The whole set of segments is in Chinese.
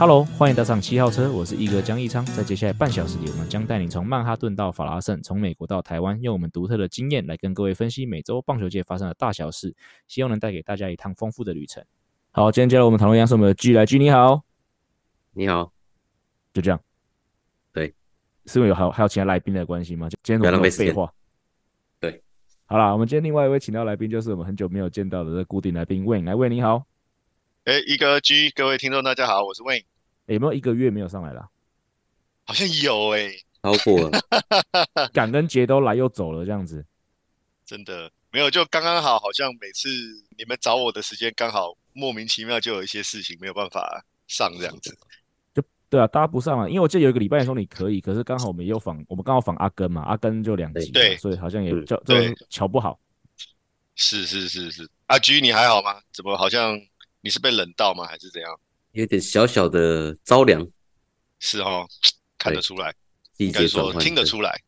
Hello，欢迎搭上七号车，我是一哥江一昌。在接下来半小时里，我们将带你从曼哈顿到法拉盛，从美国到台湾，用我们独特的经验来跟各位分析美洲棒球界发生的大小事，希望能带给大家一趟丰富的旅程。好，今天加入我们讨论一样是我们的 G 来 G，你好，你好，就这样，对，是因为有还有还有其他来宾的关系吗？就今天我们废话，对，好啦，我们今天另外一位请到来宾就是我们很久没有见到的这固定来宾 Wayne，来 Wayne 你好。哎，一哥 G，各位听众大家好，我是 Wayne。有没有一个月没有上来了？好像有哎、欸，超过了，感恩节都来又走了这样子，真的没有，就刚刚好，好像每次你们找我的时间刚好莫名其妙就有一些事情没有办法上这样子，就对啊，大家不上啊，因为我记得有一个礼拜的时候你可以，可是刚好我们又访，我们刚好访阿根嘛，阿根就两集，对，所以好像也就就乔不好。是是是是，阿 G 你还好吗？怎么好像？你是被冷到吗？还是怎样？有点小小的着凉，是哦，看得出来，应该说听得出来，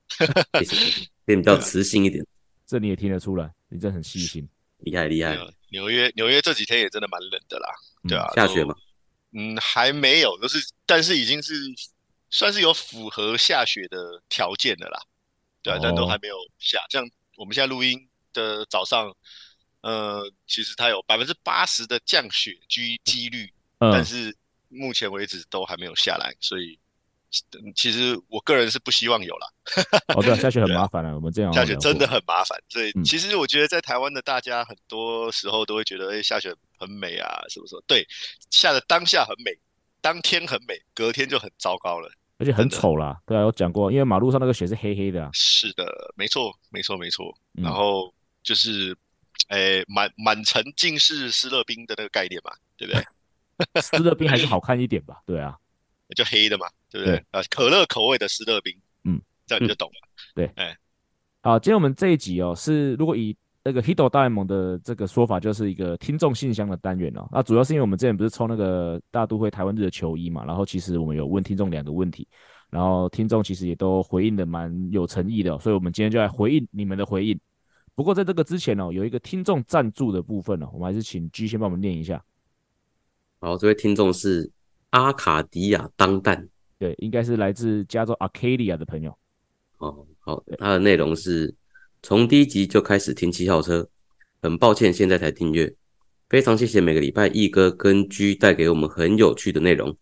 变比较磁性一点。这你也听得出来，你真的很细心，厉害厉害。纽约纽约这几天也真的蛮冷的啦，对啊，下雪吗？嗯，还没有，就是但是已经是算是有符合下雪的条件的啦，对啊，但都还没有下。这样我们现在录音的早上。呃，其实它有百分之八十的降雪机几率，嗯，但是目前为止都还没有下来，所以其实我个人是不希望有了。哦，对，下雪很麻烦了，我们这样下雪真的很麻烦，所以其实我觉得在台湾的大家很多时候都会觉得，哎，下雪很美啊，是不是？对，下的当下很美，当天很美，隔天就很糟糕了，而且很丑啦。对啊，我讲过，因为马路上那个雪是黑黑的啊。是的，没错，没错，没错。然后就是。诶，满满城尽是思乐冰的那个概念嘛，对不对？思乐冰还是好看一点吧，对啊，就黑的嘛，对不对？呃，可乐口味的思乐冰，嗯，这样你就懂了。嗯、对，哎，好，今天我们这一集哦，是如果以那个 Hito 大联盟的这个说法，就是一个听众信箱的单元哦。那主要是因为我们之前不是抽那个大都会台湾日的球衣嘛，然后其实我们有问听众两个问题，然后听众其实也都回应的蛮有诚意的，所以我们今天就来回应你们的回应。不过在这个之前哦，有一个听众赞助的部分呢，我们还是请 G 先帮我们念一下。好，这位听众是阿卡迪亚当蛋，对，应该是来自加州 Arcadia 的朋友。哦，好，他的内容是从第一集就开始听七号车，很抱歉现在才订阅，非常谢谢每个礼拜一哥跟 G 带给我们很有趣的内容。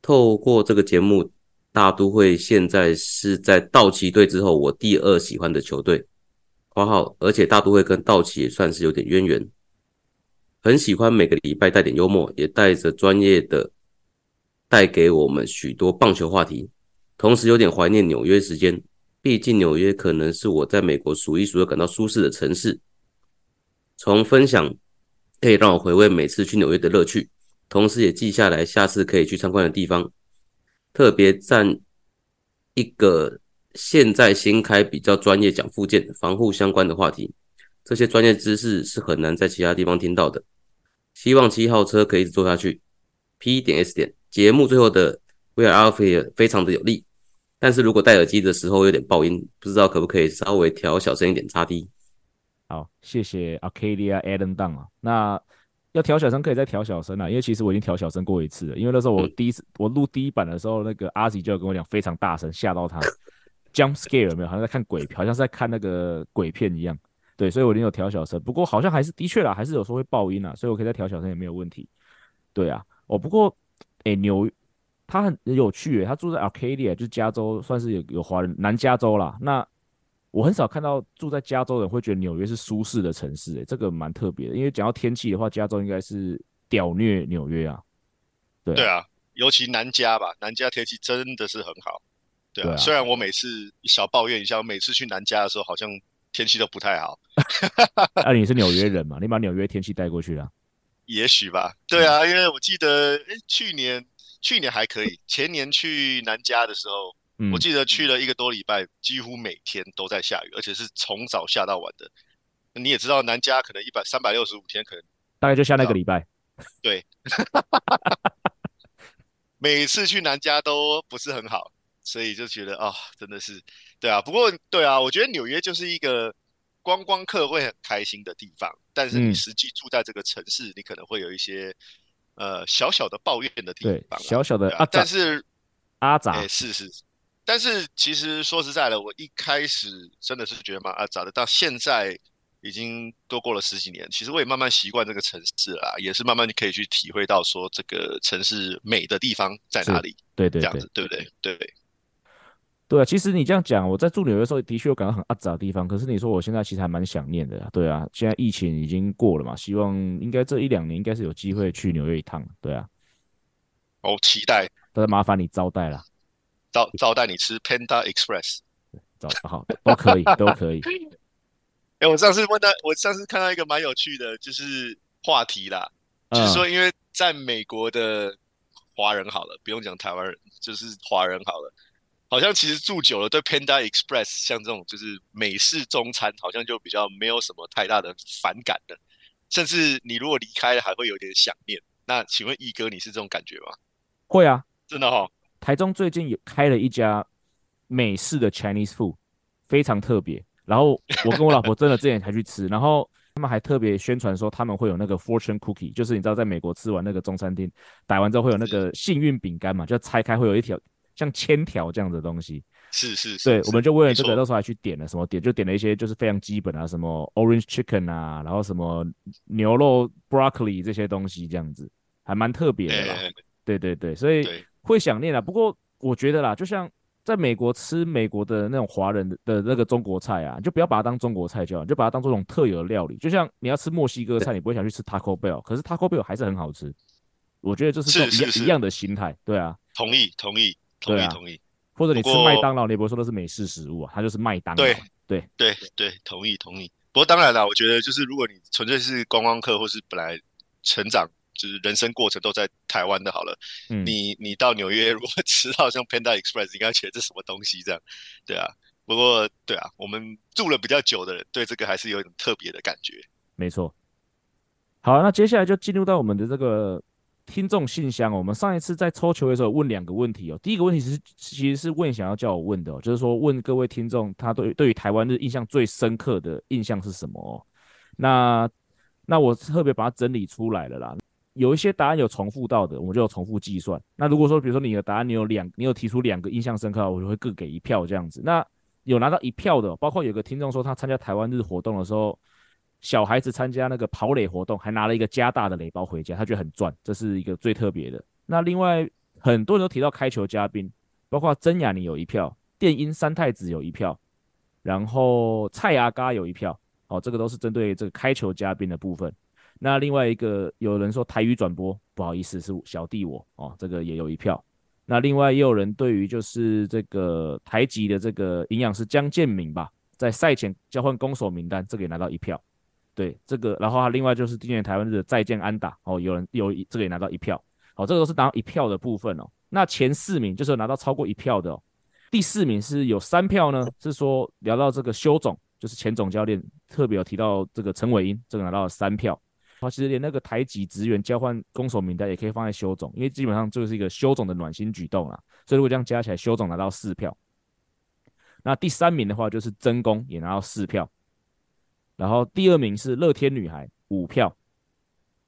透过这个节目，大都会现在是在道奇队之后我第二喜欢的球队。括号，而且大都会跟道奇也算是有点渊源，很喜欢每个礼拜带点幽默，也带着专业的带给我们许多棒球话题，同时有点怀念纽约时间，毕竟纽约可能是我在美国数一数二感到舒适的城市。从分享可以让我回味每次去纽约的乐趣，同时也记下来下次可以去参观的地方，特别赞一个。现在新开比较专业讲附件防护相关的话题，这些专业知识是很难在其他地方听到的。希望七号车可以一直做下去。P 点 S 点节目最后的 We are here 非常的有力，但是如果戴耳机的时候有点爆音，不知道可不可以稍微调小声一点，差低。好，谢谢 Arcadia Adam Down 啊。那要调小声可以再调小声啊，因为其实我已经调小声过一次了，因为那时候我第一次、嗯、我录第一版的时候，那个阿吉就跟我讲非常大声，吓到他。Jump scare 有没有？好像在看鬼，好像是在看那个鬼片一样。对，所以我已经有调小声，不过好像还是的确啦，还是有时候会爆音啊，所以我可以再调小声也没有问题。对啊，哦，不过诶，纽他很有趣，他住在 Arcadia，就是加州，算是有有华人南加州啦。那我很少看到住在加州的人会觉得纽约是舒适的城市，诶，这个蛮特别的。因为讲到天气的话，加州应该是屌虐纽约啊。对啊，对啊，尤其南加吧，南加天气真的是很好。对啊，虽然我每次小抱怨一下，我每次去南加的时候，好像天气都不太好。那、啊、你是纽约人嘛？你把纽约天气带过去了？也许吧。对啊，因为我记得，哎，去年去年还可以，前年去南加的时候，嗯、我记得去了一个多礼拜，几乎每天都在下雨，而且是从早下到晚的。你也知道南加可能一百三百六十五天，可能大概就下那个礼拜。对，每次去南加都不是很好，所以就觉得啊、哦，真的是，对啊。不过对啊，我觉得纽约就是一个观光客会很开心的地方，但是你实际住在这个城市，嗯、你可能会有一些呃小小的抱怨的地方、啊，小小的啊，啊。但是阿杂，哎，是是。但是其实说实在的，我一开始真的是觉得蛮阿杂的，到现在已经都过了十几年，其实我也慢慢习惯这个城市了，也是慢慢可以去体会到说这个城市美的地方在哪里。对对，对，这样子对不对？对对。啊，其实你这样讲，我在住纽约的时候的确有感到很阿杂的地方，可是你说我现在其实还蛮想念的。对啊，现在疫情已经过了嘛，希望应该这一两年应该是有机会去纽约一趟。对啊。哦，期待。都是麻烦你招待了。招招待你吃 Panda Express，招好都可以都可以。哎、欸，我上次问到，我上次看到一个蛮有趣的，就是话题啦，嗯、就是说，因为在美国的华人好了，不用讲台湾人，就是华人好了，好像其实住久了，对 Panda Express 像这种就是美式中餐，好像就比较没有什么太大的反感的，甚至你如果离开了，还会有点想念。那请问一哥，你是这种感觉吗？会啊，真的哈、哦。台中最近有开了一家美式的 Chinese food，非常特别。然后我跟我老婆真的之前才去吃，然后他们还特别宣传说他们会有那个 fortune cookie，就是你知道在美国吃完那个中餐厅打完之后会有那个幸运饼干嘛，就拆开会有一条像千条这样的东西。是是，是，对，我们就为了这个，到时候还去点了什么点，就点了一些就是非常基本啊，什么 orange chicken 啊，然后什么牛肉 broccoli 这些东西这样子，还蛮特别的啦。欸、对对对，所以。会想念啊，不过我觉得啦，就像在美国吃美国的那种华人的的那个中国菜啊，你就不要把它当中国菜就好，就把它当做一种特有的料理。就像你要吃墨西哥菜，你不会想去吃 Taco Bell，可是 Taco Bell 还是很好吃。我觉得这是一样一样的心态，对啊，同意同意同意同意。或者你吃麦当劳，你也不会说的是美式食物啊，它就是麦当劳。对对对对，同意同意。不过当然了，我觉得就是如果你纯粹是观光客，或是本来成长。就是人生过程都在台湾的，好了，嗯、你你到纽约如果吃到像 Panda Express，应该觉得这什么东西这样，对啊。不过对啊，我们住了比较久的人，对这个还是有一种特别的感觉。没错。好，那接下来就进入到我们的这个听众信箱。我们上一次在抽球的时候问两个问题哦，第一个问题是其实是问想要叫我问的，就是说问各位听众，他对对于台湾日印象最深刻的印象是什么？哦，那那我特别把它整理出来了啦。有一些答案有重复到的，我们就有重复计算。那如果说，比如说你的答案你有两，你有提出两个印象深刻，我就会各给一票这样子。那有拿到一票的，包括有个听众说他参加台湾日活动的时候，小孩子参加那个跑垒活动，还拿了一个加大的垒包回家，他觉得很赚，这是一个最特别的。那另外很多人都提到开球嘉宾，包括曾雅妮有一票，电音三太子有一票，然后蔡阿嘎有一票。哦，这个都是针对这个开球嘉宾的部分。那另外一个有人说台语转播，不好意思，是小弟我哦，这个也有一票。那另外也有人对于就是这个台籍的这个营养师江建明吧，在赛前交换攻守名单，这个也拿到一票。对，这个然后他另外就是今年台湾日的再见安打哦，有人有这个也拿到一票。好、哦，这个都是拿到一票的部分哦。那前四名就是拿到超过一票的哦。第四名是有三票呢，是说聊到这个修总，就是前总教练，特别有提到这个陈伟英，这个拿到了三票。好，其实连那个台籍职员交换攻守名单也可以放在修总，因为基本上就是一个修总的暖心举动啦。所以如果这样加起来，修总拿到四票。那第三名的话就是曾公也拿到四票，然后第二名是乐天女孩五票。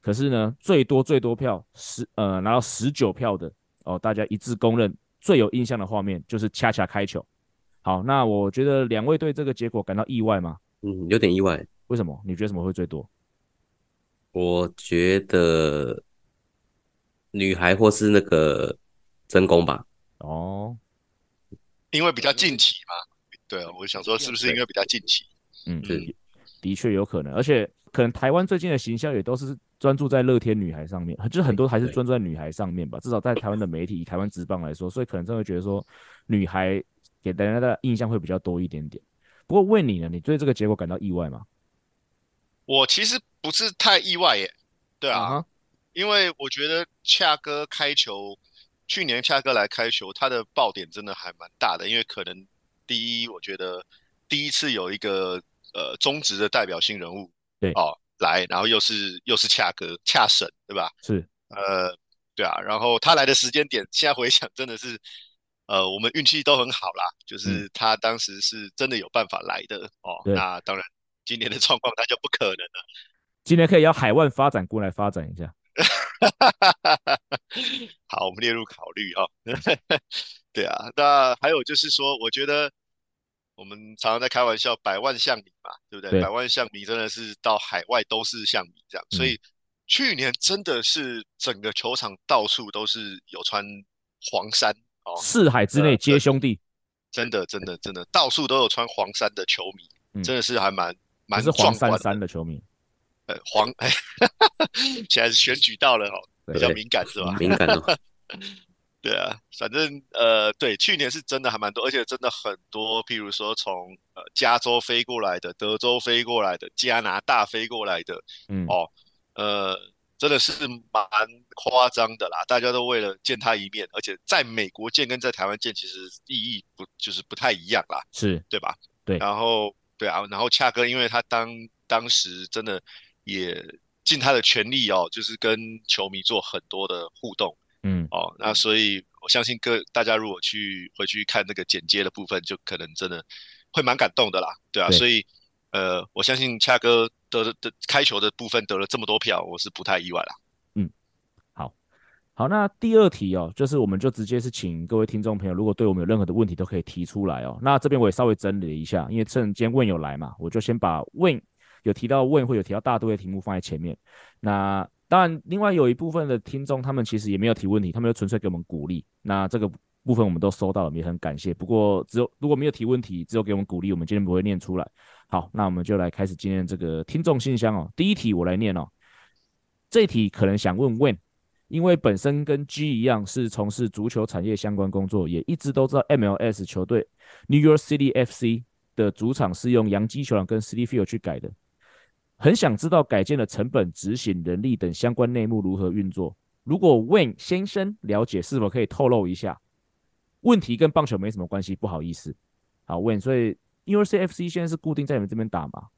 可是呢，最多最多票十呃拿到十九票的哦，大家一致公认最有印象的画面就是恰恰开球。好，那我觉得两位对这个结果感到意外吗？嗯，有点意外。为什么？你觉得什么会最多？我觉得女孩或是那个真宫吧。哦，因为比较近期嘛。对啊，我想说是不是因为比较近期？嗯，是，的确有可能。而且可能台湾最近的形象也都是专注在乐天女孩上面，就是很多还是专注在女孩上面吧。至少在台湾的媒体，以台湾职棒来说，所以可能真的会觉得说女孩给大家的印象会比较多一点点。不过问你呢，你对这个结果感到意外吗？我其实不是太意外耶，对啊，uh huh. 因为我觉得恰哥开球，去年恰哥来开球，他的爆点真的还蛮大的，因为可能第一，我觉得第一次有一个呃中职的代表性人物，对哦来，然后又是又是恰哥恰神，对吧？是，呃，对啊，然后他来的时间点，现在回想真的是，呃，我们运气都很好啦，就是他当时是真的有办法来的哦。那当然，今年的状况他就不可能了。今年可以要海外发展过来发展一下。好，我们列入考虑哦。对啊，那还有就是说，我觉得我们常常在开玩笑，百万象迷嘛，对不对？对百万象迷真的是到海外都是象迷这样，嗯、所以去年真的是整个球场到处都是有穿黄衫哦，四海之内皆兄弟，真的真的真的到处都有穿黄衫的球迷，嗯、真的是还蛮蛮是黄衫衫的球迷。呃，黄，哎，现在是选举到了哦，比较敏感是吧？敏感哦。对啊，反正呃，对，去年是真的还蛮多，而且真的很多，譬如说从呃加州飞过来的、德州飞过来的、加拿大飞过来的，嗯哦，呃，真的是蛮夸张的啦。大家都为了见他一面，而且在美国见跟在台湾见其实意义不就是不太一样啦，是对吧？对，然后对啊，然后恰哥，因为他当当时真的。也尽他的全力哦，就是跟球迷做很多的互动，嗯，哦，那所以我相信各大家如果去回去看那个剪接的部分，就可能真的会蛮感动的啦，对啊，对，所以呃，我相信恰哥得的，的开球的部分得了这么多票，我是不太意外啦。嗯，好，好，那第二题哦，就是我们就直接是请各位听众朋友，如果对我们有任何的问题都可以提出来哦。那这边我也稍微整理了一下，因为趁今天 Wayne 有来嘛，我就先把 Wayne。有提到问，会有提到大都会的题目放在前面。那当然，另外有一部分的听众，他们其实也没有提问题，他们就纯粹给我们鼓励。那这个部分我们都收到了，也很感谢。不过，只有如果没有提问题，只有给我们鼓励，我们今天不会念出来。好，那我们就来开始今天这个听众信箱哦。第一题我来念哦。这题可能想问问，因为本身跟 G 一样是从事足球产业相关工作，也一直都知道 MLS 球队 New York City FC 的主场是用洋基球场跟 City Field 去改的。很想知道改建的成本、执行人力等相关内幕如何运作。如果 Wayne 先生了解，是否可以透露一下？问题跟棒球没什么关系，不好意思。好，Wayne，所以 NYCFC 现在是固定在你们这边打吗？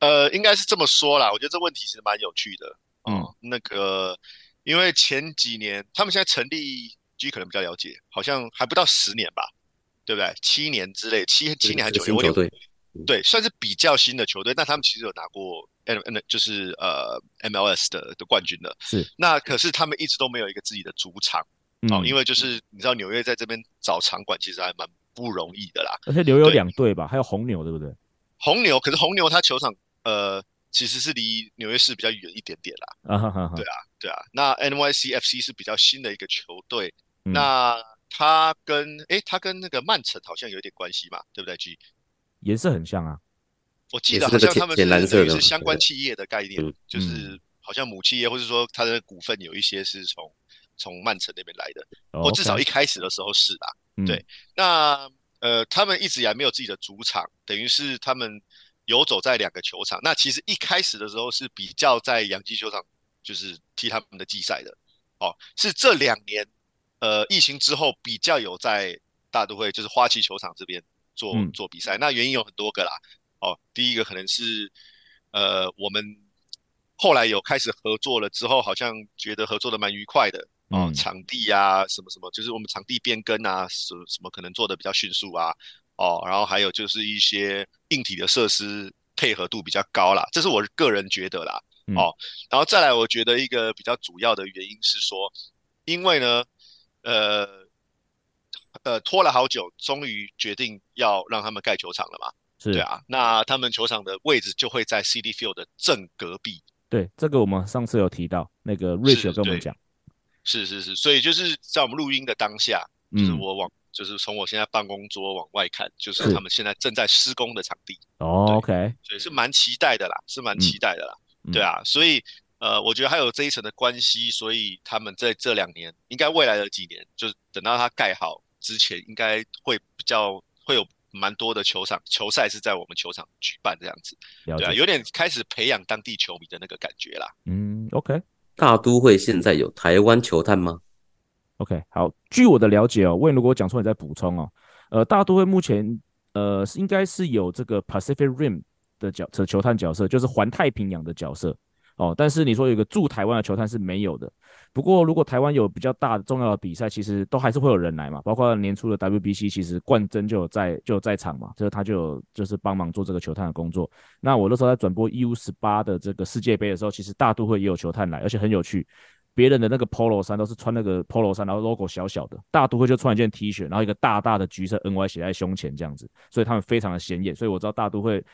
呃，应该是这么说啦。我觉得这问题其实蛮有趣的。嗯，那个，因为前几年他们现在成立，G 可能比较了解，好像还不到十年吧，对不对？七年之类，七七年还是九年？对。对，算是比较新的球队，那他们其实有拿过 M M 就是呃 MLS 的的冠军的。是，那可是他们一直都没有一个自己的主场，嗯、哦，因为就是你知道纽约在这边找场馆其实还蛮不容易的啦。而且纽约有两队吧，还有红牛，对不对？红牛，可是红牛它球场呃其实是离纽约市比较远一点点啦。啊哈哈。对啊，对啊。那 NYCFC 是比较新的一个球队，嗯、那他跟诶他跟那个曼城好像有点关系嘛，对不对？G 颜色很像啊，我记得好像他们是等于是相关企业的概念，就是好像母企业，或者说它的股份有一些是从从曼城那边来的，或至少一开始的时候是啦。对，那呃，他们一直以来没有自己的主场，等于是他们游走在两个球场。那其实一开始的时候是比较在洋基球场，就是踢他们的季赛的。哦，是这两年呃疫情之后比较有在大都会，就是花旗球场这边。做做比赛，那原因有很多个啦。哦，第一个可能是，呃，我们后来有开始合作了之后，好像觉得合作的蛮愉快的。哦，场地呀，什么什么，就是我们场地变更啊，什什么可能做的比较迅速啊。哦，然后还有就是一些硬体的设施配合度比较高啦，这是我个人觉得啦。哦，然后再来，我觉得一个比较主要的原因是说，因为呢，呃。呃，拖了好久，终于决定要让他们盖球场了嘛？是对啊，那他们球场的位置就会在 Citi Field 的正隔壁。对，这个我们上次有提到，那个 Rich 有跟我们讲。是是是，所以就是在我们录音的当下，就是我往，嗯、就是从我现在办公桌往外看，就是他们现在正在施工的场地。哦，OK，所以是蛮期待的啦，是蛮期待的啦。嗯、对啊，所以呃，我觉得还有这一层的关系，所以他们在这两年，应该未来的几年，就是等到它盖好。之前应该会比较会有蛮多的球场球赛是在我们球场举办这样子，解对啊，有点开始培养当地球迷的那个感觉啦。嗯，OK。大都会现在有台湾球探吗？OK，好，据我的了解哦，Wayne 如果我讲错，你再补充哦。呃，大都会目前呃是应该是有这个 Pacific Rim 的角色球探角色，就是环太平洋的角色哦。但是你说有一个驻台湾的球探是没有的。不过如果台湾有比较大的重要的比赛，其实都还是会有人来嘛。包括年初的 WBC，其实冠真就有在就有在场嘛，就是他就有就是帮忙做这个球探的工作。那我那时候在转播 U 十八的这个世界杯的时候，其实大都会也有球探来，而且很有趣。别人的那个 Polo 衫都是穿那个 Polo 衫，然后 logo 小小的，大都会就穿一件 T 恤，然后一个大大的橘色 NY 写在胸前这样子，所以他们非常的显眼。所以我知道大都会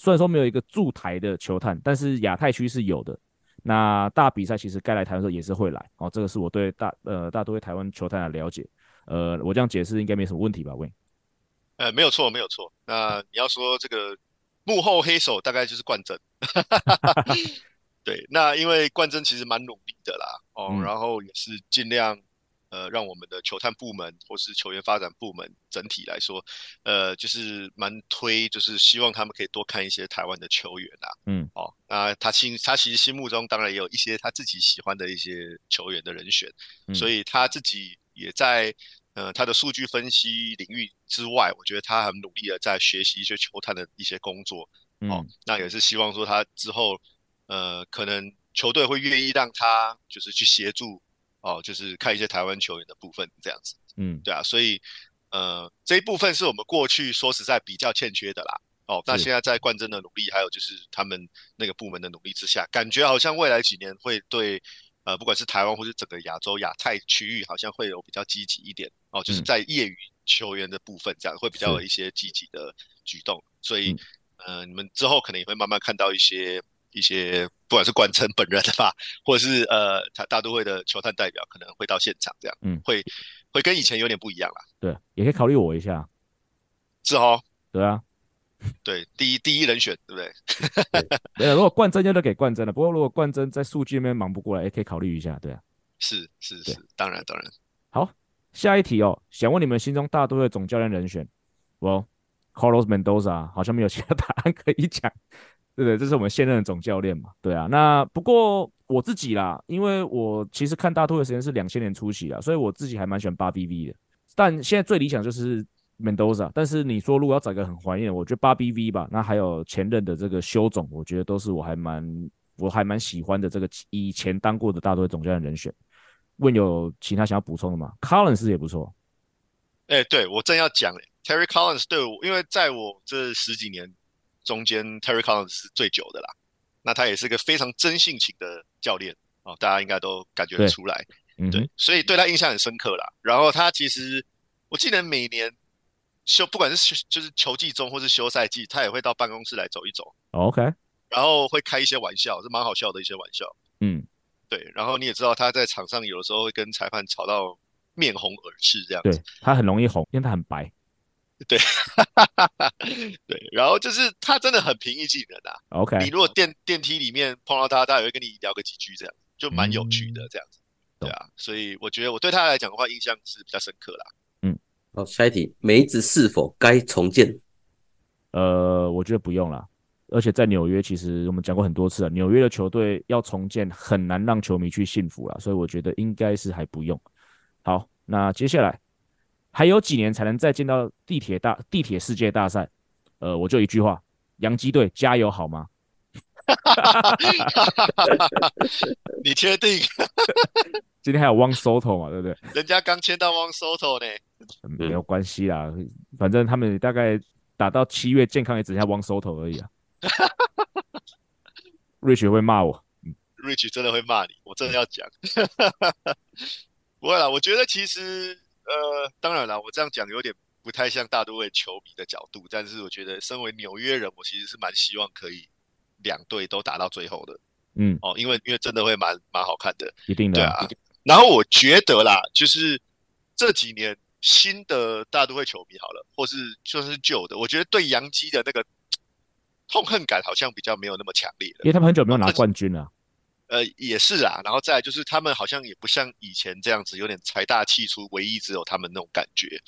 虽然说没有一个驻台的球探，但是亚太区是有的。那大比赛其实该来台湾的时候也是会来哦，这个是我对大呃大都会台湾球探的了解。呃，我这样解释应该没什么问题吧？Wayne？呃，没有错，没有错。那你要说这个幕后黑手，大概就是冠真。对，那因为冠真其实蛮努力的啦，哦，嗯、然后也是尽量呃让我们的球探部门或是球员发展部门整体来说，呃，就是蛮推，就是希望他们可以多看一些台湾的球员啊，嗯，哦，那他心他其实心目中当然也有一些他自己喜欢的一些球员的人选，嗯、所以他自己也在呃他的数据分析领域之外，我觉得他很努力的在学习一些球探的一些工作，嗯、哦，那也是希望说他之后。呃，可能球队会愿意让他就是去协助哦，就是看一些台湾球员的部分这样子，嗯，对啊，所以呃这一部分是我们过去说实在比较欠缺的啦。哦，那现在在冠真的努力，还有就是他们那个部门的努力之下，感觉好像未来几年会对呃不管是台湾或是整个亚洲亚太区域，好像会有比较积极一点。哦，就是在业余球员的部分这样会比较有一些积极的举动，所以呃你们之后可能也会慢慢看到一些。一些不管是冠真本人的吧，或者是呃，他大都会的球探代表可能会到现场，这样，嗯，会会跟以前有点不一样啦。对，也可以考虑我一下。是哦，对啊，对，第一第一人选，对不对？对，如果冠真就得给冠真了。不过如果冠真在数据那边忙不过来，也可以考虑一下，对啊。是是是，当然当然。好，下一题哦，想问你们心中大都会总教练人选？我 Carlos Mendoza 好像没有其他答案可以讲。对对，这是我们现任的总教练嘛？对啊，那不过我自己啦，因为我其实看大都会的时间是两千年初期啦，所以我自己还蛮喜欢巴比 V 的。但现在最理想就是 Mendoza，但是你说如果要找一个很怀念，我觉得巴比 V 吧。那还有前任的这个修总，我觉得都是我还蛮我还蛮喜欢的这个以前当过的大都会总教练人选。问有其他想要补充的吗？Collins 也不错。哎、欸，对我正要讲，Terry Collins 对我，因为在我这十几年。中间 Terry Collins 是最久的啦，那他也是个非常真性情的教练哦，大家应该都感觉得出来，对，嗯、对，所以对他印象很深刻啦。然后他其实我记得每年休，不管是就是球季中或是休赛季，他也会到办公室来走一走，OK，然后会开一些玩笑，是蛮好笑的一些玩笑，嗯，对。然后你也知道他在场上有的时候会跟裁判吵到面红耳赤这样子，对，他很容易红，因为他很白。对，对，然后就是他真的很平易近人啊。OK，你如果电电梯里面碰到他，他也会跟你聊个几句，这样就蛮有趣的这样子。嗯、对啊，所以我觉得我对他来讲的话，印象是比较深刻啦。嗯，好，下一题，梅子是否该重建？呃，我觉得不用了。而且在纽约，其实我们讲过很多次了，纽约的球队要重建很难让球迷去信服了，所以我觉得应该是还不用。好，那接下来。还有几年才能再见到地铁大地铁世界大赛？呃，我就一句话：洋基队加油好吗？你确定？今天还有 Juan Soto 嘛？对不对？人家刚签到 Juan Soto 呢、嗯，没有关系啦，反正他们大概打到七月健康也只剩下 Juan Soto 而已啊。Rich 会骂我，Rich 真的会骂你，我真的要讲。不会啦，我觉得其实。呃，当然了，我这样讲有点不太像大都会球迷的角度，但是我觉得身为纽约人，我其实是蛮希望可以两队都打到最后的。嗯，哦，因为因为真的会蛮蛮好看的，一定的，对啊。然后我觉得啦，就是这几年新的大都会球迷好了，或是就是旧的，我觉得对洋基的那个痛恨感好像比较没有那么强烈了，因为他们很久没有拿冠军了。呃，也是啊，然后再来就是他们好像也不像以前这样子，有点财大气粗，唯一只有他们那种感觉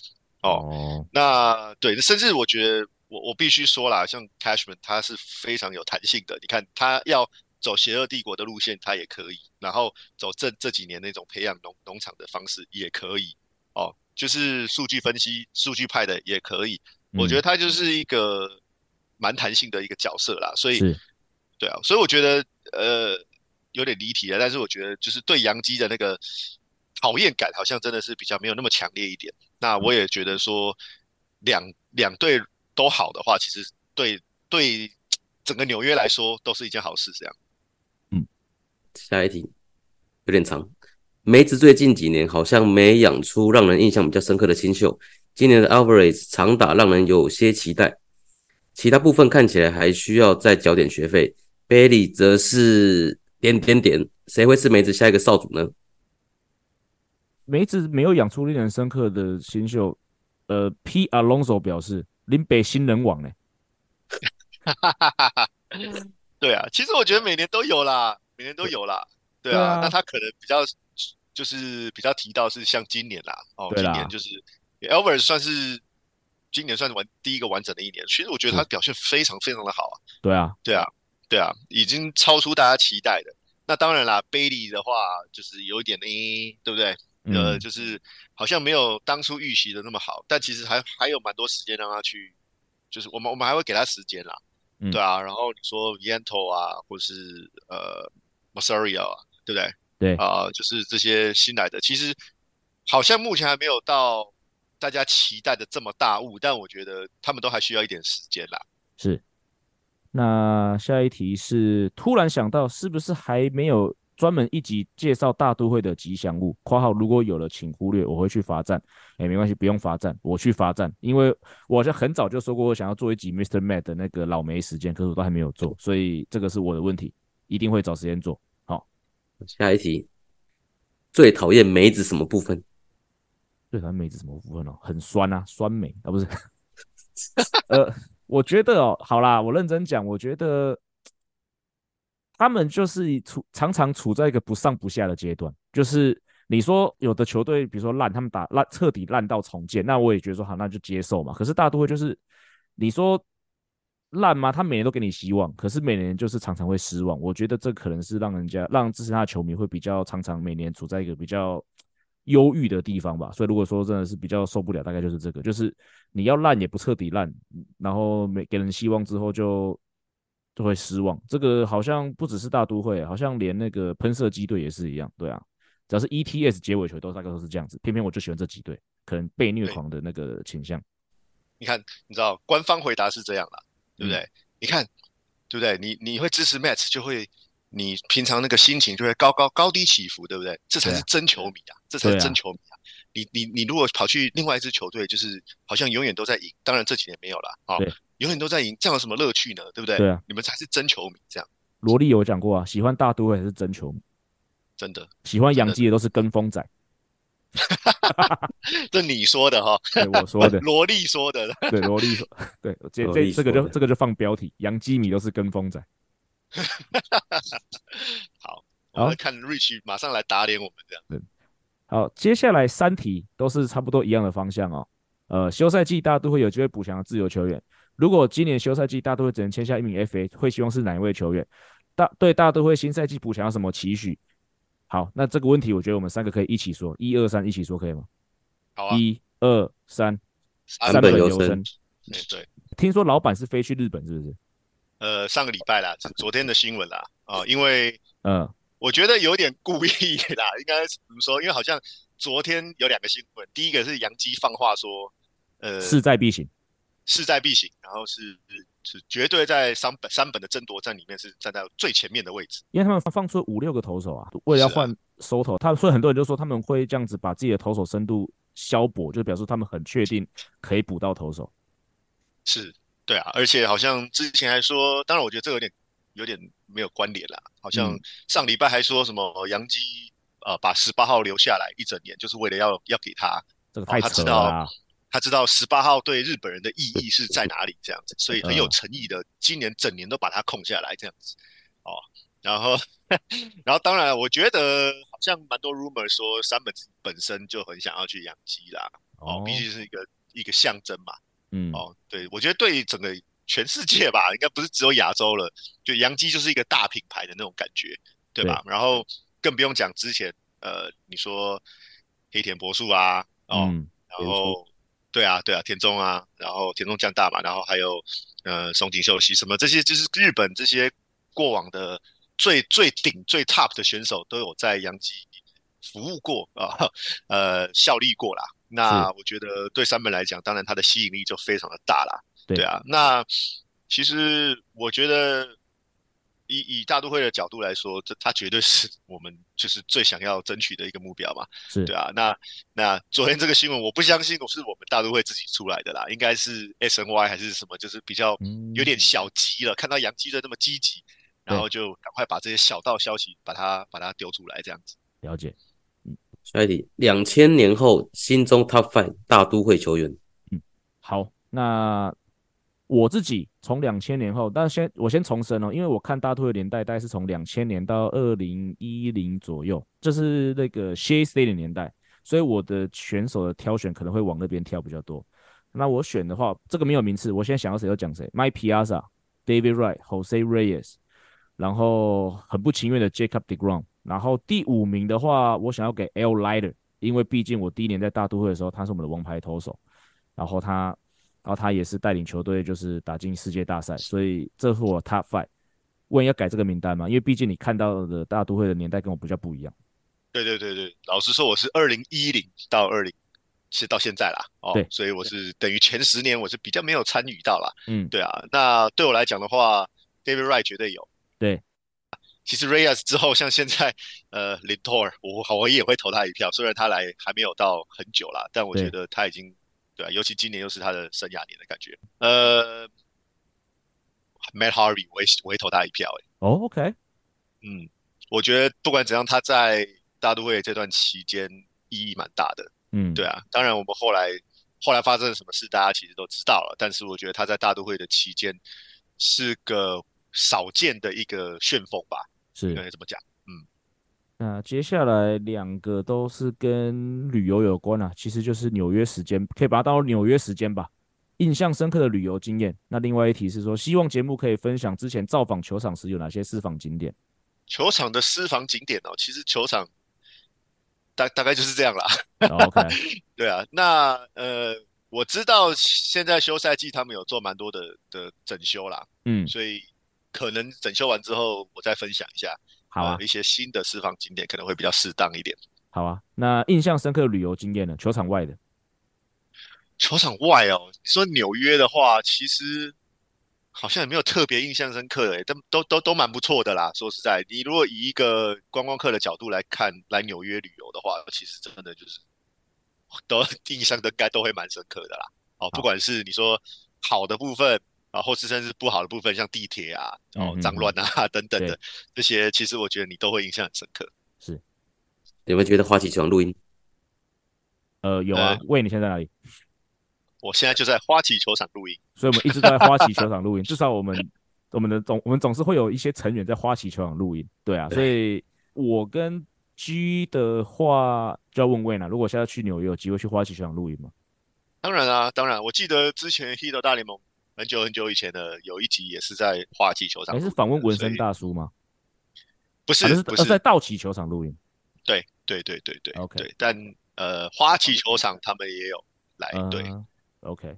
哦。哦那对，甚至我觉得我我必须说啦，像 Cashman 他是非常有弹性的。你看他要走邪恶帝国的路线，他也可以；然后走这这几年那种培养农农场的方式也可以。哦，就是数据分析、数据派的也可以。我觉得他就是一个蛮弹性的一个角色啦，所以是对啊，所以我觉得呃有点离题了，但是我觉得就是对洋基的那个讨厌感好像真的是比较没有那么强烈一点。那我也觉得说两两队都好的话，其实对对整个纽约来说都是一件好事。这样，嗯，下一题有点长。梅子最近几年好像没养出让人印象比较深刻的新秀。今年的 Alvarez 长打让人有些期待，其他部分看起来还需要再缴点学费。Bailey 则是点点点，谁会是梅子下一个少主呢？梅子没有养出令人深刻的新秀。呃，P Alonso 表示林北新人王呢？对啊，其实我觉得每年都有啦，每年都有啦。对啊，那他可能比较。就是比较提到是像今年啦，哦，今年就是 Alvarez 算是今年算是完第一个完整的一年。其实我觉得他表现非常非常的好啊。对啊，对啊，对啊，已经超出大家期待的。那当然啦，Bailey 的话就是有一点呢，对不对？嗯、呃，就是好像没有当初预习的那么好，但其实还还有蛮多时间让他去，就是我们我们还会给他时间啦，嗯、对啊。然后你说 Vientos 啊，或是呃 Masario 啊，对不对？对啊、呃，就是这些新来的，其实好像目前还没有到大家期待的这么大雾，但我觉得他们都还需要一点时间啦。是，那下一题是突然想到，是不是还没有专门一集介绍大都会的吉祥物？括号如果有了，请忽略，我会去罚站。哎，没关系，不用罚站，我去罚站，因为我好像很早就说过，我想要做一集 Mr. Met 的那个老梅时间，可是我都还没有做，所以这个是我的问题，一定会找时间做。好下一题，最讨厌梅子什么部分？最讨厌梅子什么部分哦？很酸啊，酸梅啊，不是？呃，我觉得哦，好啦，我认真讲，我觉得他们就是处常常处在一个不上不下的阶段。就是你说有的球队，比如说烂，他们打烂彻底烂到重建，那我也觉得说好，那就接受嘛。可是大都会就是你说。烂吗？他每年都给你希望，可是每年就是常常会失望。我觉得这可能是让人家让支持他的球迷会比较常常每年处在一个比较忧郁的地方吧。所以如果说真的是比较受不了，大概就是这个，就是你要烂也不彻底烂，然后没给人希望之后就就会失望。这个好像不只是大都会，好像连那个喷射机队也是一样。对啊，只要是 ETS 结尾球都大概都是这样子。偏偏我就喜欢这几队，可能被虐狂的那个倾向。你看，你知道官方回答是这样的。对不对？嗯、你看，对不对？你你会支持 Match 就会你平常那个心情就会高高高低起伏，对不对？这才是真球迷啊！啊这才是真球迷啊！啊你你你如果跑去另外一支球队，就是好像永远都在赢，当然这几年没有了啊，哦、永远都在赢，这样有什么乐趣呢？对不对？对啊，你们才是真球迷，这样。罗莉有讲过啊，喜欢大都会还是真球迷，真的喜欢洋基的都是跟风仔。这你说的哈？对，我说的。萝莉说的。对，萝莉说。对，这这这个就这个就放标题，洋基米都是跟风仔。好，我们看 Rich 马上来打脸我们这样。对，好，接下来三题都是差不多一样的方向哦。呃，休赛季大都会有机会补强的自由球员。如果今年休赛季大都会只能签下一名 FA，会希望是哪一位球员？大对大都会新赛季补强有什么期许？好，那这个问题我觉得我们三个可以一起说，一二三一起说可以吗？好啊，一二三，三本优生。对对，听说老板是飞去日本，是不是？呃，上个礼拜啦，昨天的新闻啦。啊、呃，因为嗯，我觉得有点故意啦，应该怎么说？因为好像昨天有两个新闻，第一个是杨基放话说，呃，势在必行，势在必行，然后是。是绝对在三本三本的争夺战里面是站在最前面的位置，因为他们放出五六个投手啊，为了要换收头，他所以很多人就说他们会这样子把自己的投手深度消薄，就表示他们很确定可以补到投手。是，对啊，而且好像之前还说，当然我觉得这个有点有点没有关联啦，好像上礼拜还说什么杨基呃把十八号留下来一整年，就是为了要要给他，这个太扯了啊。他知道十八号对日本人的意义是在哪里，这样子，所以很有诚意的，今年整年都把它空下来，这样子，哦，然后，然后当然，我觉得好像蛮多 rumor 说山本本身就很想要去养鸡啦，哦，毕竟是一个一个象征嘛，嗯，哦，对，我觉得对整个全世界吧，应该不是只有亚洲了，就杨基就是一个大品牌的那种感觉，对吧？然后更不用讲之前，呃，你说黑田博树啊，哦，然后。对啊，对啊，田中啊，然后田中将大嘛，然后还有呃松井秀喜什么这些，就是日本这些过往的最最顶最 top 的选手都有在杨基服务过啊，呃效力过啦。那我觉得对山本来讲，当然它的吸引力就非常的大啦。对啊，那其实我觉得。以以大都会的角度来说，这它绝对是 我们就是最想要争取的一个目标嘛，是对啊。那那昨天这个新闻，我不相信我是我们大都会自己出来的啦，应该是 SNY 还是什么，就是比较有点小急了，嗯、看到杨基队那么积极，然后就赶快把这些小道消息把它把它丢出来，这样子。了解。嗯，下一题，两千年后心中 Top Five 大都会球员。嗯，好，那。我自己从两千年后，但先我先重申哦，因为我看大都会的年代大概是从两千年到二零一零左右，就是那个 Shea Stadium 的年代，所以我的选手的挑选可能会往那边挑比较多。那我选的话，这个没有名次，我现在想要谁就讲谁，Mike Piazza、David Wright、Jose Reyes，然后很不情愿的 Jacob deGrom，然后第五名的话，我想要给 Al Leiter，因为毕竟我第一年在大都会的时候，他是我们的王牌投手，然后他。然后他也是带领球队，就是打进世界大赛，所以这是我 Top Five。问要改这个名单吗？因为毕竟你看到的大都会的年代跟我比较不一样。对对对对，老实说，我是二零一零到二零，是到现在啦。哦，对，所以我是等于前十年我是比较没有参与到啦。嗯，对啊。那对我来讲的话，David Wright 绝对有。对，其实 Reyes 之后，像现在呃 Lindor，我我也会投他一票，虽然他来还没有到很久啦，但我觉得他已经。对啊，尤其今年又是他的生涯年的感觉。呃，Matt Harvey，我也我会投他一票。哎，哦，OK，嗯，我觉得不管怎样，他在大都会这段期间意义蛮大的。嗯，对啊，当然我们后来后来发生了什么事，大家其实都知道了。但是我觉得他在大都会的期间是个少见的一个旋风吧，是应该怎么讲。嗯那接下来两个都是跟旅游有关啊，其实就是纽约时间，可以把它当纽约时间吧。印象深刻的旅游经验。那另外一题是说，希望节目可以分享之前造访球场时有哪些私房景点。球场的私房景点哦，其实球场大大概就是这样啦。Oh, OK，对啊，那呃，我知道现在休赛季他们有做蛮多的的整修啦，嗯，所以可能整修完之后我再分享一下。好啊，一些新的私房景点可能会比较适当一点。好啊，那印象深刻的旅游经验呢？球场外的，球场外哦。你说纽约的话，其实好像也没有特别印象深刻的，但都都都蛮不错的啦。说实在，你如果以一个观光客的角度来看，来纽约旅游的话，其实真的就是 都印象都该都会蛮深刻的啦。哦，不管是你说好的部分。然后，甚至是不好的部分，像地铁啊，然后脏乱啊 等等的这些，其实我觉得你都会印象很深刻。是，有没有觉得花旗球场录音？呃，有啊。喂，你现在在哪里？我现在就在花旗球场录音，所以我们一直在花旗球场录音。至少我们我们的总我们总是会有一些成员在花旗球场录音。对啊，所以我跟 G 的话就要问魏了。如果现在去纽约，有机会去花旗球场录音吗？当然啊，当然。我记得之前 Hit 大联盟。很久很久以前的有一集也是在花旗球场，还是访问纹身大叔吗？不是，不是在道奇球场录音。对对对对对，OK。对，但呃，花旗球场他们也有来。呃、对，OK。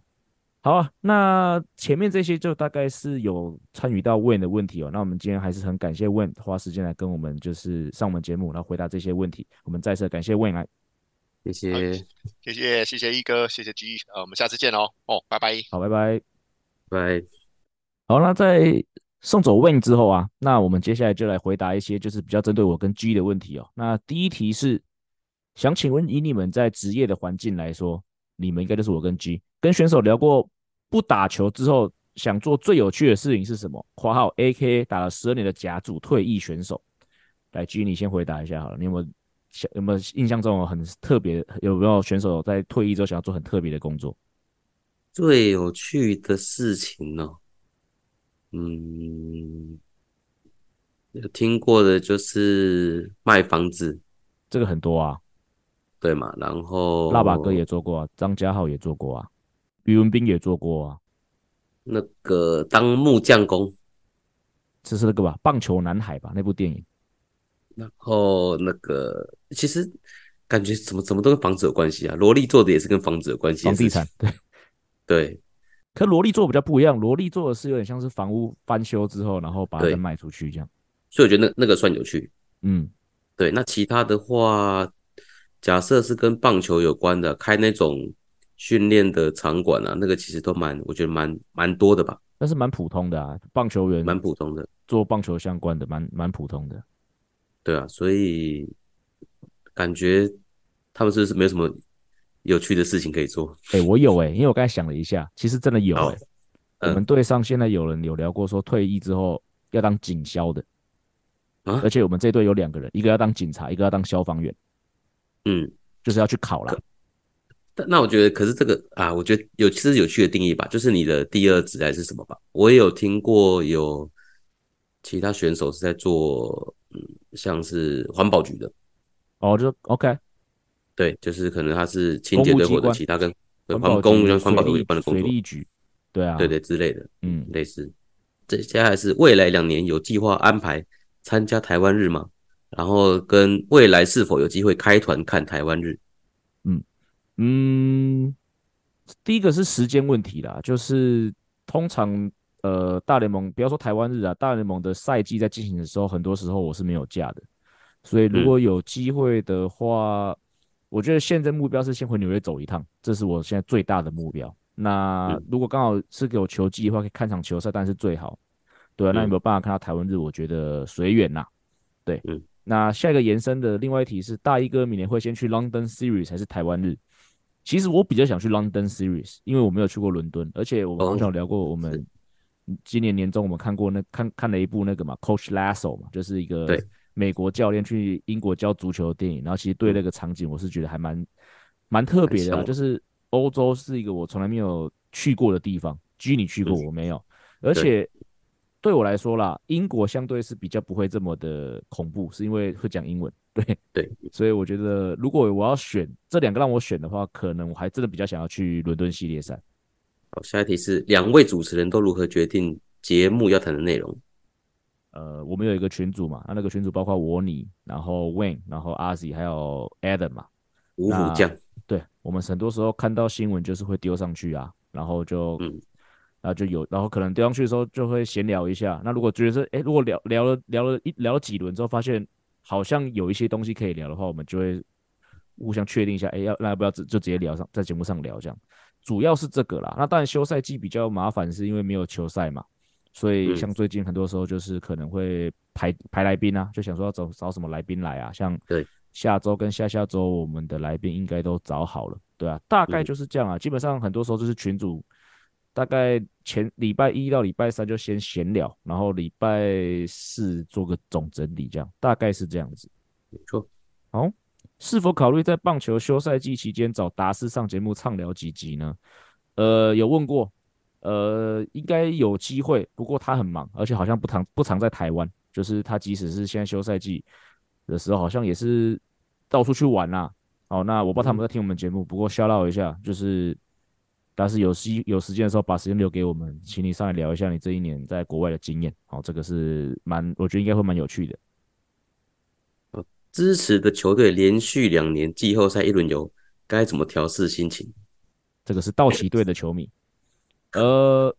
好啊，那前面这些就大概是有参与到 Wayne 的问题哦。那我们今天还是很感谢 Wayne 花时间来跟我们就是上我们节目，然后回答这些问题。我们再次感谢 Wayne 来，谢谢，谢谢，谢谢一哥，谢谢 G，呃，我们下次见哦。哦，拜拜，好，拜拜。对，好，那在送走 Win 之后啊，那我们接下来就来回答一些就是比较针对我跟 G 的问题哦。那第一题是想请问，以你们在职业的环境来说，你们应该就是我跟 G 跟选手聊过，不打球之后想做最有趣的事情是什么？括号 AK 打了十二年的甲组退役选手，来 G 你先回答一下好了，你有没有想有没有印象中有很特别，有没有选手在退役之后想要做很特别的工作？最有趣的事情呢、哦？嗯，有听过的就是卖房子，这个很多啊，对嘛？然后腊八哥也做过啊，张家浩也做过啊，于文斌也做过啊。那个当木匠工，这是那个吧？棒球男孩吧？那部电影。然后那个其实。感觉怎么怎么都跟房子有关系啊？萝莉做的也是跟房子有关系，房地产对对。可萝莉做比较不一样，萝莉做的是有点像是房屋翻修之后，然后把它再卖出去这样。所以我觉得那那个算有趣。嗯，对。那其他的话，假设是跟棒球有关的，开那种训练的场馆啊，那个其实都蛮，我觉得蛮蛮多的吧。但是蛮普通的啊，棒球员蛮普通的，做棒球相关的蛮蛮普通的。对啊，所以感觉他们是不是没有什么有趣的事情可以做？哎、欸，我有哎、欸，因为我刚才想了一下，其实真的有哎、欸。Oh, 嗯、我们队上现在有人有聊过，说退役之后要当警消的啊，而且我们这队有两个人，一个要当警察，一个要当消防员。嗯，就是要去考啦。但那我觉得，可是这个啊，我觉得有其实有趣的定义吧，就是你的第二职还是什么吧？我也有听过有其他选手是在做，嗯，像是环保局的。哦，就 OK。对，就是可能他是清洁队或者其他跟环保公务员、环保局有关的工作，水利局，对啊，对对之类的，嗯，类似。这接下来是未来两年有计划安排参加台湾日吗？然后跟未来是否有机会开团看台湾日？嗯嗯，第一个是时间问题啦，就是通常呃大联盟不要说台湾日啊，大联盟的赛季在进行的时候，很多时候我是没有假的，所以如果有机会的话。嗯我觉得现在目标是先回纽约走一趟，这是我现在最大的目标。那如果刚好是给我球季的话，可以看场球赛，但是最好。对啊，那有没有办法看到台湾日？我觉得随缘呐。对，嗯。那下一个延伸的另外一题是，大一哥明年会先去 London Series 还是台湾日？其实我比较想去 London Series，因为我没有去过伦敦，而且我们好像有聊过，我们今年年中我们看过那看看了一部那个嘛，Coach Lasso 嘛，就是一个。美国教练去英国教足球的电影，然后其实对那个场景我是觉得还蛮蛮特别的，就是欧洲是一个我从来没有去过的地方。G 你去过，我没有，而且对我来说啦，英国相对是比较不会这么的恐怖，是因为会讲英文。对对，所以我觉得如果我要选这两个让我选的话，可能我还真的比较想要去伦敦系列赛。好，下一题是两位主持人都如何决定节目要谈的内容？呃，我们有一个群组嘛，那那个群组包括我、你，然后 Wayne，然后 Ozzy，还有 Adam 嘛，五虎将。对，我们很多时候看到新闻就是会丢上去啊，然后就，嗯，然后就有，然后可能丢上去的时候就会闲聊一下。那如果觉得是，哎，如果聊聊了聊了一聊了几轮之后，发现好像有一些东西可以聊的话，我们就会互相确定一下，哎，要那要不要直就直接聊上，在节目上聊这样。主要是这个啦。那当然休赛季比较麻烦，是因为没有球赛嘛。所以像最近很多时候就是可能会排排来宾啊，就想说要找找什么来宾来啊，像对下周跟下下周我们的来宾应该都找好了，对啊，大概就是这样啊。基本上很多时候就是群主，大概前礼拜一到礼拜三就先闲聊，然后礼拜四做个总整理，这样大概是这样子。没错。好，是否考虑在棒球休赛季期间找达斯上节目畅聊几集呢？呃，有问过。呃，应该有机会，不过他很忙，而且好像不常不常在台湾。就是他即使是现在休赛季的时候，好像也是到处去玩啦、啊。哦，那我不知道他们在听我们节目，不过 shout out 一下，就是但是有时有时间的时候，把时间留给我们，请你上来聊一下你这一年在国外的经验。好、哦，这个是蛮，我觉得应该会蛮有趣的。支持的球队连续两年季后赛一轮游，该怎么调试心情？这个是道奇队的球迷。呃，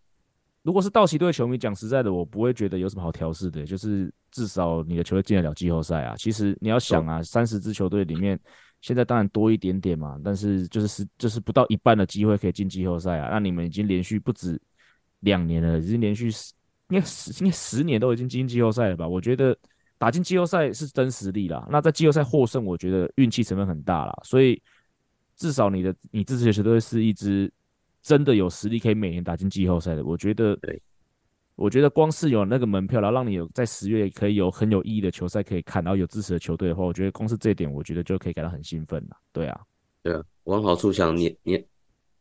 如果是道奇队球迷，讲实在的，我不会觉得有什么好调试的，就是至少你的球队进得了季后赛啊。其实你要想啊，三十支球队里面，现在当然多一点点嘛，但是就是是就是不到一半的机会可以进季后赛啊。那你们已经连续不止两年了，已经连续十应该十应该十年都已经进季后赛了吧？我觉得打进季后赛是真实力啦。那在季后赛获胜，我觉得运气成分很大啦。所以至少你的你支持的球队是一支。真的有实力可以每年打进季后赛的，我觉得，对，我觉得光是有那个门票，然后让你有在十月可以有很有意义的球赛可以看，然后有支持的球队的话，我觉得光是这一点，我觉得就可以感到很兴奋了。对啊，对啊，往好处想，你你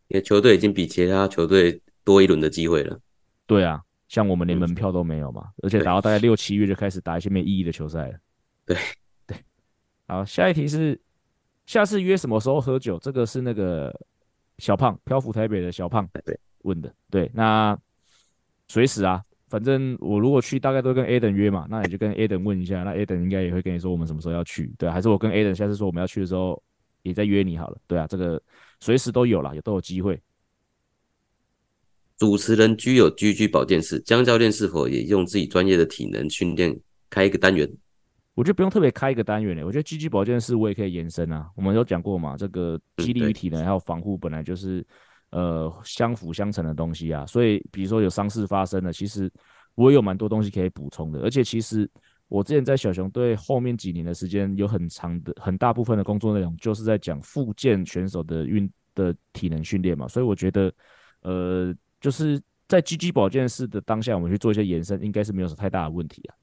你的球队已经比其他球队多一轮的机会了。对啊，像我们连门票都没有嘛，而且打到大概六七月就开始打一些没意义的球赛了。对对，好，下一题是下次约什么时候喝酒？这个是那个。小胖，漂浮台北的小胖，对，问的，对，那随时啊，反正我如果去，大概都跟 Aden 约嘛，那你就跟 Aden 问一下，那 Aden 应该也会跟你说我们什么时候要去，对，还是我跟 Aden 下次说我们要去的时候，也再约你好了。对啊，这个随时都有啦，也都有机会。主持人居有居居保健室，江教练是否也用自己专业的体能训练开一个单元？我觉得不用特别开一个单元嘞，我觉得 GG 保健室我也可以延伸啊。我们有讲过嘛，这个激励与体能还有防护本来就是呃相辅相成的东西啊。所以比如说有伤势发生了，其实我也有蛮多东西可以补充的。而且其实我之前在小熊队后面几年的时间，有很长的很大部分的工作内容就是在讲复健选手的运的体能训练嘛。所以我觉得呃。就是在 GG 保健室的当下，我们去做一些延伸，应该是没有什么太大的问题啊。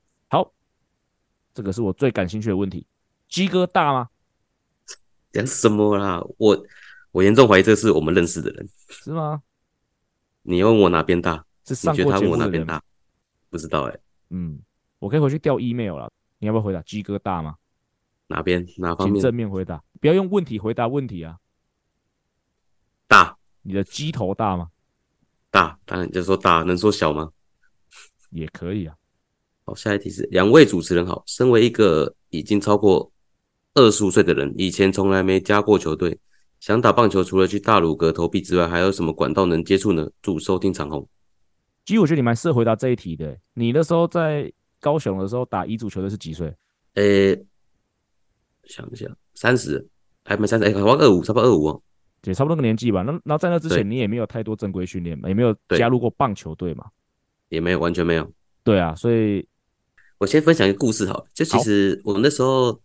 好，这个是我最感兴趣的问题。鸡哥大吗？讲什么啦？我我严重怀疑这是我们认识的人，是吗？你问我哪边大？是上过节目的人大？不知道哎、欸。嗯，我可以回去调 email 了。你要不要回答？鸡哥大吗？哪边？哪方面？请正面回答，不要用问题回答问题啊。大？你的鸡头大吗？大，当然就说大，能说小吗？也可以啊。好，下一题是两位主持人好。身为一个已经超过二十五岁的人，以前从来没加过球队，想打棒球，除了去大鲁阁投币之外，还有什么管道能接触呢？祝收听长虹。其实我觉得你蛮适合回答这一题的。你那时候在高雄的时候打乙组球队是几岁？呃、欸，想一下，三十还没三十，哎，好像二五，差不多二五哦。也差不多个年纪吧。那那在那之前，你也没有太多正规训练嘛，也没有加入过棒球队嘛，也没有，完全没有。对啊，所以我先分享一个故事好，就其实我那时候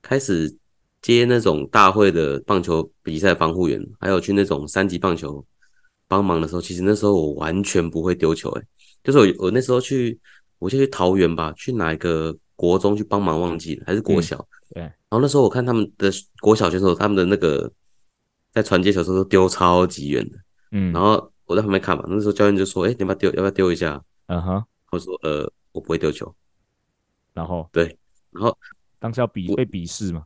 开始接那种大会的棒球比赛防护员，还有去那种三级棒球帮忙的时候，其实那时候我完全不会丢球，诶，就是我我那时候去，我就去桃园吧，去哪一个国中去帮忙忘记了，还是国小？嗯、对。然后那时候我看他们的国小选手，他们的那个。在传接球的时候都丢超级远的，嗯，然后我在旁边看嘛，那时候教练就说：“哎、欸，你要不要丢？要不要丢一下？”嗯哼，我说：“呃，我不会丢球。”然后对，然后当时要鄙被鄙视嘛？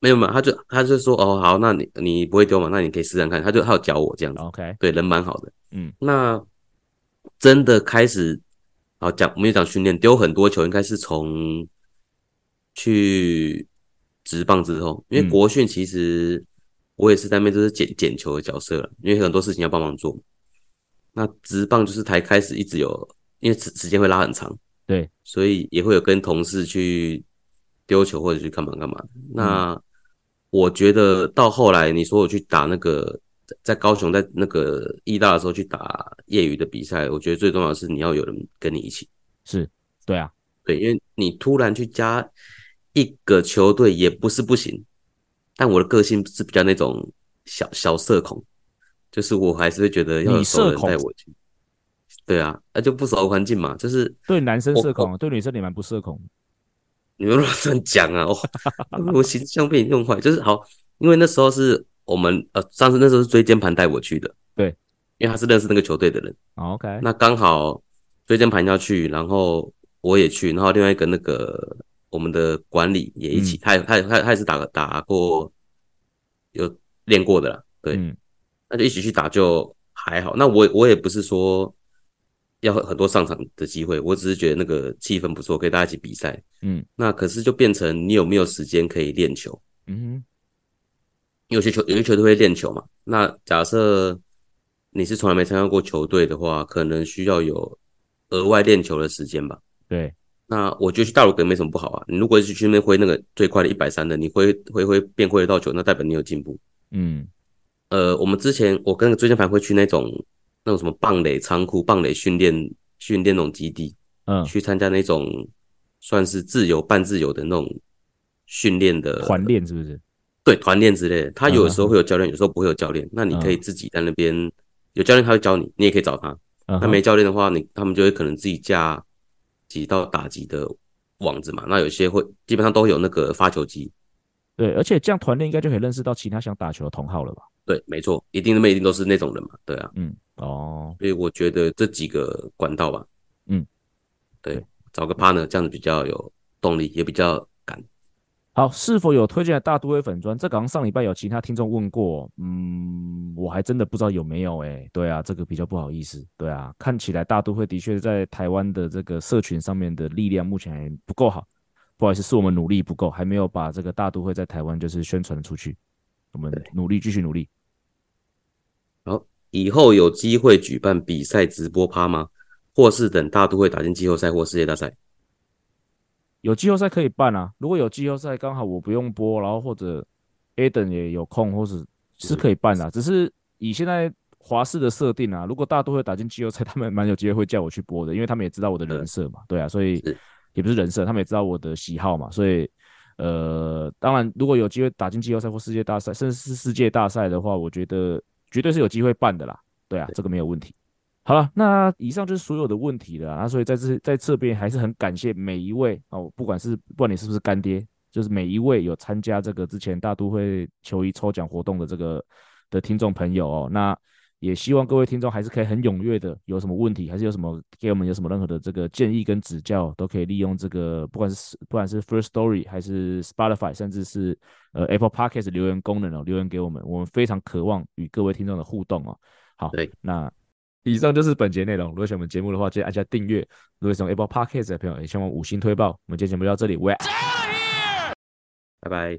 没有嘛，他就他就说：“哦，好，那你你不会丢嘛？那你可以试试看。”他就他有教我这样子，OK，对，人蛮好的，嗯。那真的开始好讲，我们讲训练，丢很多球，应该是从去职棒之后，因为国训其实。我也是在那边都是捡捡球的角色了，因为很多事情要帮忙做。那职棒就是才开始一直有，因为时时间会拉很长，对，所以也会有跟同事去丢球或者去干嘛干嘛。那我觉得到后来你说我去打那个在高雄在那个义大的时候去打业余的比赛，我觉得最重要的是你要有人跟你一起。是，对啊，对，因为你突然去加一个球队也不是不行。但我的个性是比较那种小小社恐，就是我还是会觉得要有熟人带我去。对啊，那就不熟环境嘛，就是对男生社恐，对女生也蛮不社恐。你们乱讲啊！哦，我形象被你弄坏，就是好，因为那时候是我们呃，上次那时候是椎间盘带我去的，对，因为他是认识那个球队的人。OK，那刚好椎间盘要去，然后我也去，然后另外一个那个。我们的管理也一起，嗯、他也他也他他也是打打过，有练过的啦，对，嗯、那就一起去打就还好。那我我也不是说要很多上场的机会，我只是觉得那个气氛不错，可以大家一起比赛。嗯，那可是就变成你有没有时间可以练球？嗯哼，有些球有些球队会练球嘛。那假设你是从来没参加过球队的话，可能需要有额外练球的时间吧？对。那我觉得去大鲁阁没什么不好啊。你如果是去那边挥那个最快的一百三的，你挥挥挥变挥得到球，那代表你有进步。嗯，呃，我们之前我跟那个椎间盘会去那种那种什么棒垒仓库、棒垒训练训练那种基地，嗯，去参加那种算是自由半自由的那种训练的团练，是不是？对，团练之类的。他有的时候会有教练，有时候不会有教练。那你可以自己在那边有教练，他会教你，你也可以找他。那没教练的话，你他们就会可能自己架。几道打击的网子嘛，那有些会基本上都有那个发球机，对，而且这样团练应该就可以认识到其他想打球的同好了吧？对，没错，一定那边一定都是那种人嘛，对啊，嗯，哦，所以我觉得这几个管道吧，嗯，对，找个 partner 这样子比较有动力，也比较。好，是否有推荐的大都会粉砖？这个好像上礼拜有其他听众问过，嗯，我还真的不知道有没有哎、欸。对啊，这个比较不好意思。对啊，看起来大都会的确在台湾的这个社群上面的力量目前还不够好，不好意思，是我们努力不够，还没有把这个大都会在台湾就是宣传出去。我们努力，继续努力。好，以后有机会举办比赛直播趴吗？或是等大都会打进季后赛或世界大赛？有季后赛可以办啊。如果有季后赛，刚好我不用播，然后或者 Aden 也有空，或是是可以办的。只是以现在华视的设定啊，如果大都会打进季后赛，他们蛮有机会会叫我去播的，因为他们也知道我的人设嘛。对啊，所以也不是人设，他们也知道我的喜好嘛。所以呃，当然如果有机会打进季后赛或世界大赛，甚至是世界大赛的话，我觉得。绝对是有机会办的啦，对啊，这个没有问题。好了，那以上就是所有的问题了啊，所以在这在这边还是很感谢每一位哦，不管是不管你是不是干爹，就是每一位有参加这个之前大都会球衣抽奖活动的这个的听众朋友哦，那。也希望各位听众还是可以很踊跃的，有什么问题还是有什么给我们有什么任何的这个建议跟指教，都可以利用这个不管是不管是 First Story 还是 Spotify，甚至是呃 Apple Podcast 留言功能哦，留言给我们，我们非常渴望与各位听众的互动哦。好，对，那以上就是本节内容。如果喜欢我们节目的话，记得按下订阅。如果喜欢 Apple Podcast 的朋友，也希望五星推爆。我们今天节目就到这里，拜拜。